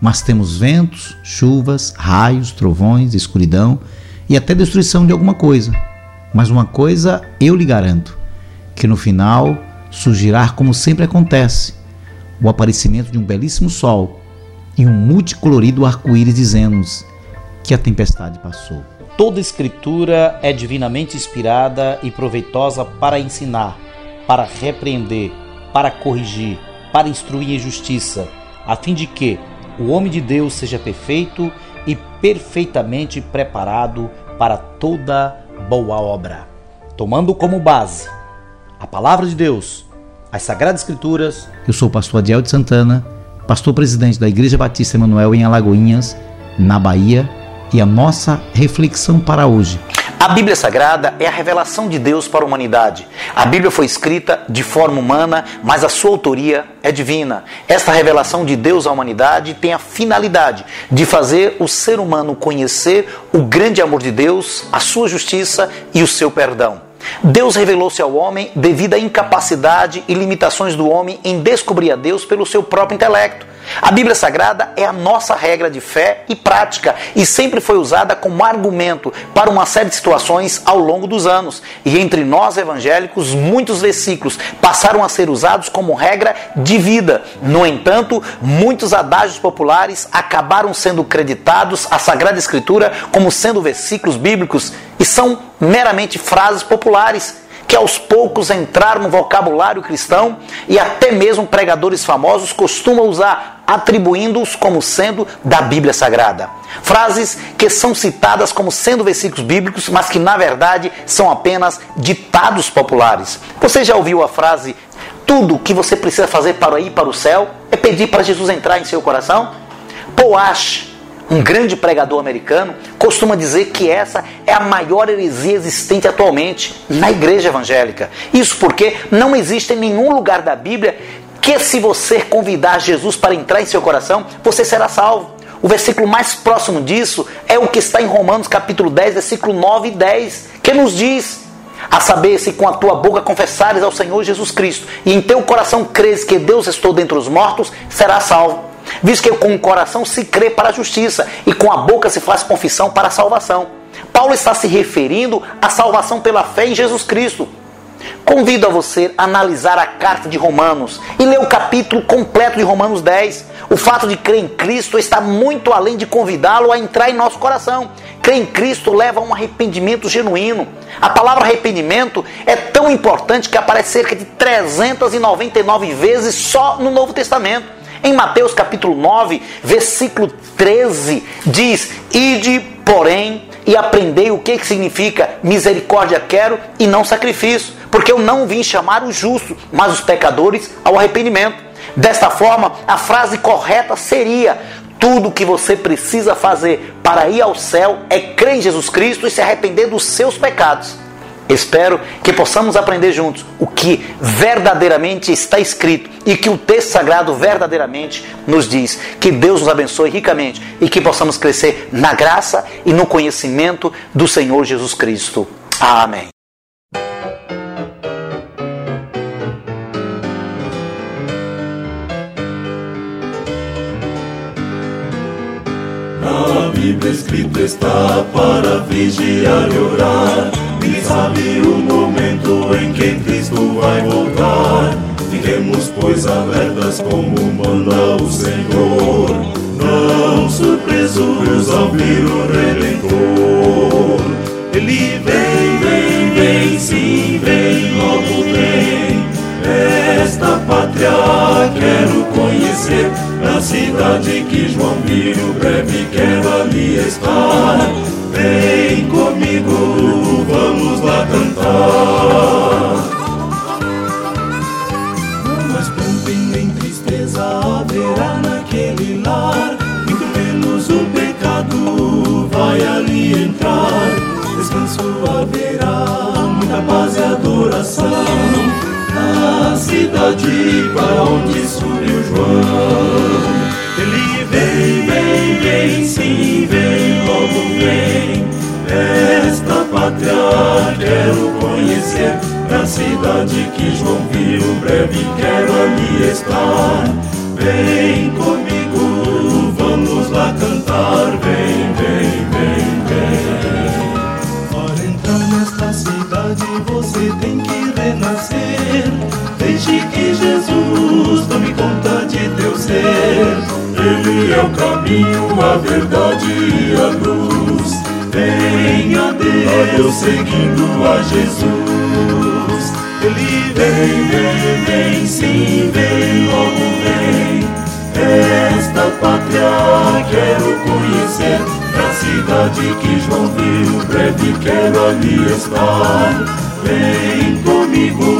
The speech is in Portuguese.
mas temos ventos, chuvas, raios, trovões, escuridão e até destruição de alguma coisa. Mas uma coisa eu lhe garanto: que no final surgirá como sempre acontece, o aparecimento de um belíssimo sol e um multicolorido arco-íris dizendo-nos que a tempestade passou. Toda escritura é divinamente inspirada e proveitosa para ensinar, para repreender, para corrigir, para instruir em justiça, a fim de que o homem de Deus seja perfeito e perfeitamente preparado para toda boa obra. Tomando como base a palavra de Deus, as Sagradas Escrituras. Eu sou o pastor Adiel de Santana, pastor presidente da Igreja Batista Emanuel em Alagoinhas, na Bahia, e a nossa reflexão para hoje a Bíblia Sagrada é a revelação de Deus para a humanidade. A Bíblia foi escrita de forma humana, mas a sua autoria é divina. Esta revelação de Deus à humanidade tem a finalidade de fazer o ser humano conhecer o grande amor de Deus, a sua justiça e o seu perdão. Deus revelou-se ao homem devido à incapacidade e limitações do homem em descobrir a Deus pelo seu próprio intelecto. A Bíblia Sagrada é a nossa regra de fé e prática e sempre foi usada como argumento para uma série de situações ao longo dos anos. E entre nós evangélicos, muitos versículos passaram a ser usados como regra de vida. No entanto, muitos adágios populares acabaram sendo creditados à Sagrada Escritura como sendo versículos bíblicos e são meramente frases populares que aos poucos entraram no vocabulário cristão e até mesmo pregadores famosos costumam usar, atribuindo-os como sendo da Bíblia Sagrada. Frases que são citadas como sendo versículos bíblicos, mas que na verdade são apenas ditados populares. Você já ouviu a frase: tudo que você precisa fazer para ir para o céu é pedir para Jesus entrar em seu coração? Paul um grande pregador americano, costuma dizer que essa é a maior heresia existente atualmente na igreja evangélica. Isso porque não existe em nenhum lugar da Bíblia que se você convidar Jesus para entrar em seu coração, você será salvo. O versículo mais próximo disso é o que está em Romanos capítulo 10, versículo 9 e 10, que nos diz: a saber, se com a tua boca confessares ao Senhor Jesus Cristo e em teu coração creres que Deus estou dentre os mortos, serás salvo visto que com o coração se crê para a justiça e com a boca se faz confissão para a salvação. Paulo está se referindo à salvação pela fé em Jesus Cristo. Convido a você a analisar a carta de Romanos e ler o capítulo completo de Romanos 10. O fato de crer em Cristo está muito além de convidá-lo a entrar em nosso coração. Crer em Cristo leva a um arrependimento genuíno. A palavra arrependimento é tão importante que aparece cerca de 399 vezes só no Novo Testamento. Em Mateus capítulo 9, versículo 13, diz: Ide, porém, e aprendei o que, significa misericórdia quero e não sacrifício, porque eu não vim chamar os justos, mas os pecadores ao arrependimento. Desta forma, a frase correta seria: tudo que você precisa fazer para ir ao céu é crer em Jesus Cristo e se arrepender dos seus pecados. Espero que possamos aprender juntos o que verdadeiramente está escrito e que o texto sagrado verdadeiramente nos diz. Que Deus nos abençoe ricamente e que possamos crescer na graça e no conhecimento do Senhor Jesus Cristo. Amém. Bíblia escrito está para vigiar e orar e sabe o momento em que Cristo vai voltar. Fiquemos, pois, alertas como manda o Senhor. Não surpresos ao ver o Redentor. Ele vem, vem, vem, sim, vem, logo vem. Esta pátria quero conhecer, cidade que João viu, breve quero ali estar. Vem comigo, vamos lá cantar. Mas pranto nem tristeza haverá naquele lar, muito menos o pecado vai ali entrar. Descanso haverá, muita paz e adoração na cidade para onde subiu João. Ele vem, vem, vem, sim, vem, logo vem. Esta pátria quero conhecer, na cidade que João viu, breve quero ali estar. Vem comigo, vamos lá cantar, vem, vem, vem, vem. Para entrar nesta cidade você tem que renascer. Deixe que Jesus tome conta de teu ser. Ele é o caminho, a verdade e a luz. Venha a Deus seguindo a Jesus. Ele vem, vem, vem, sim, vem, logo vem. Esta pátria quero conhecer, na cidade que João viu, breve quero ali estar. Vem comigo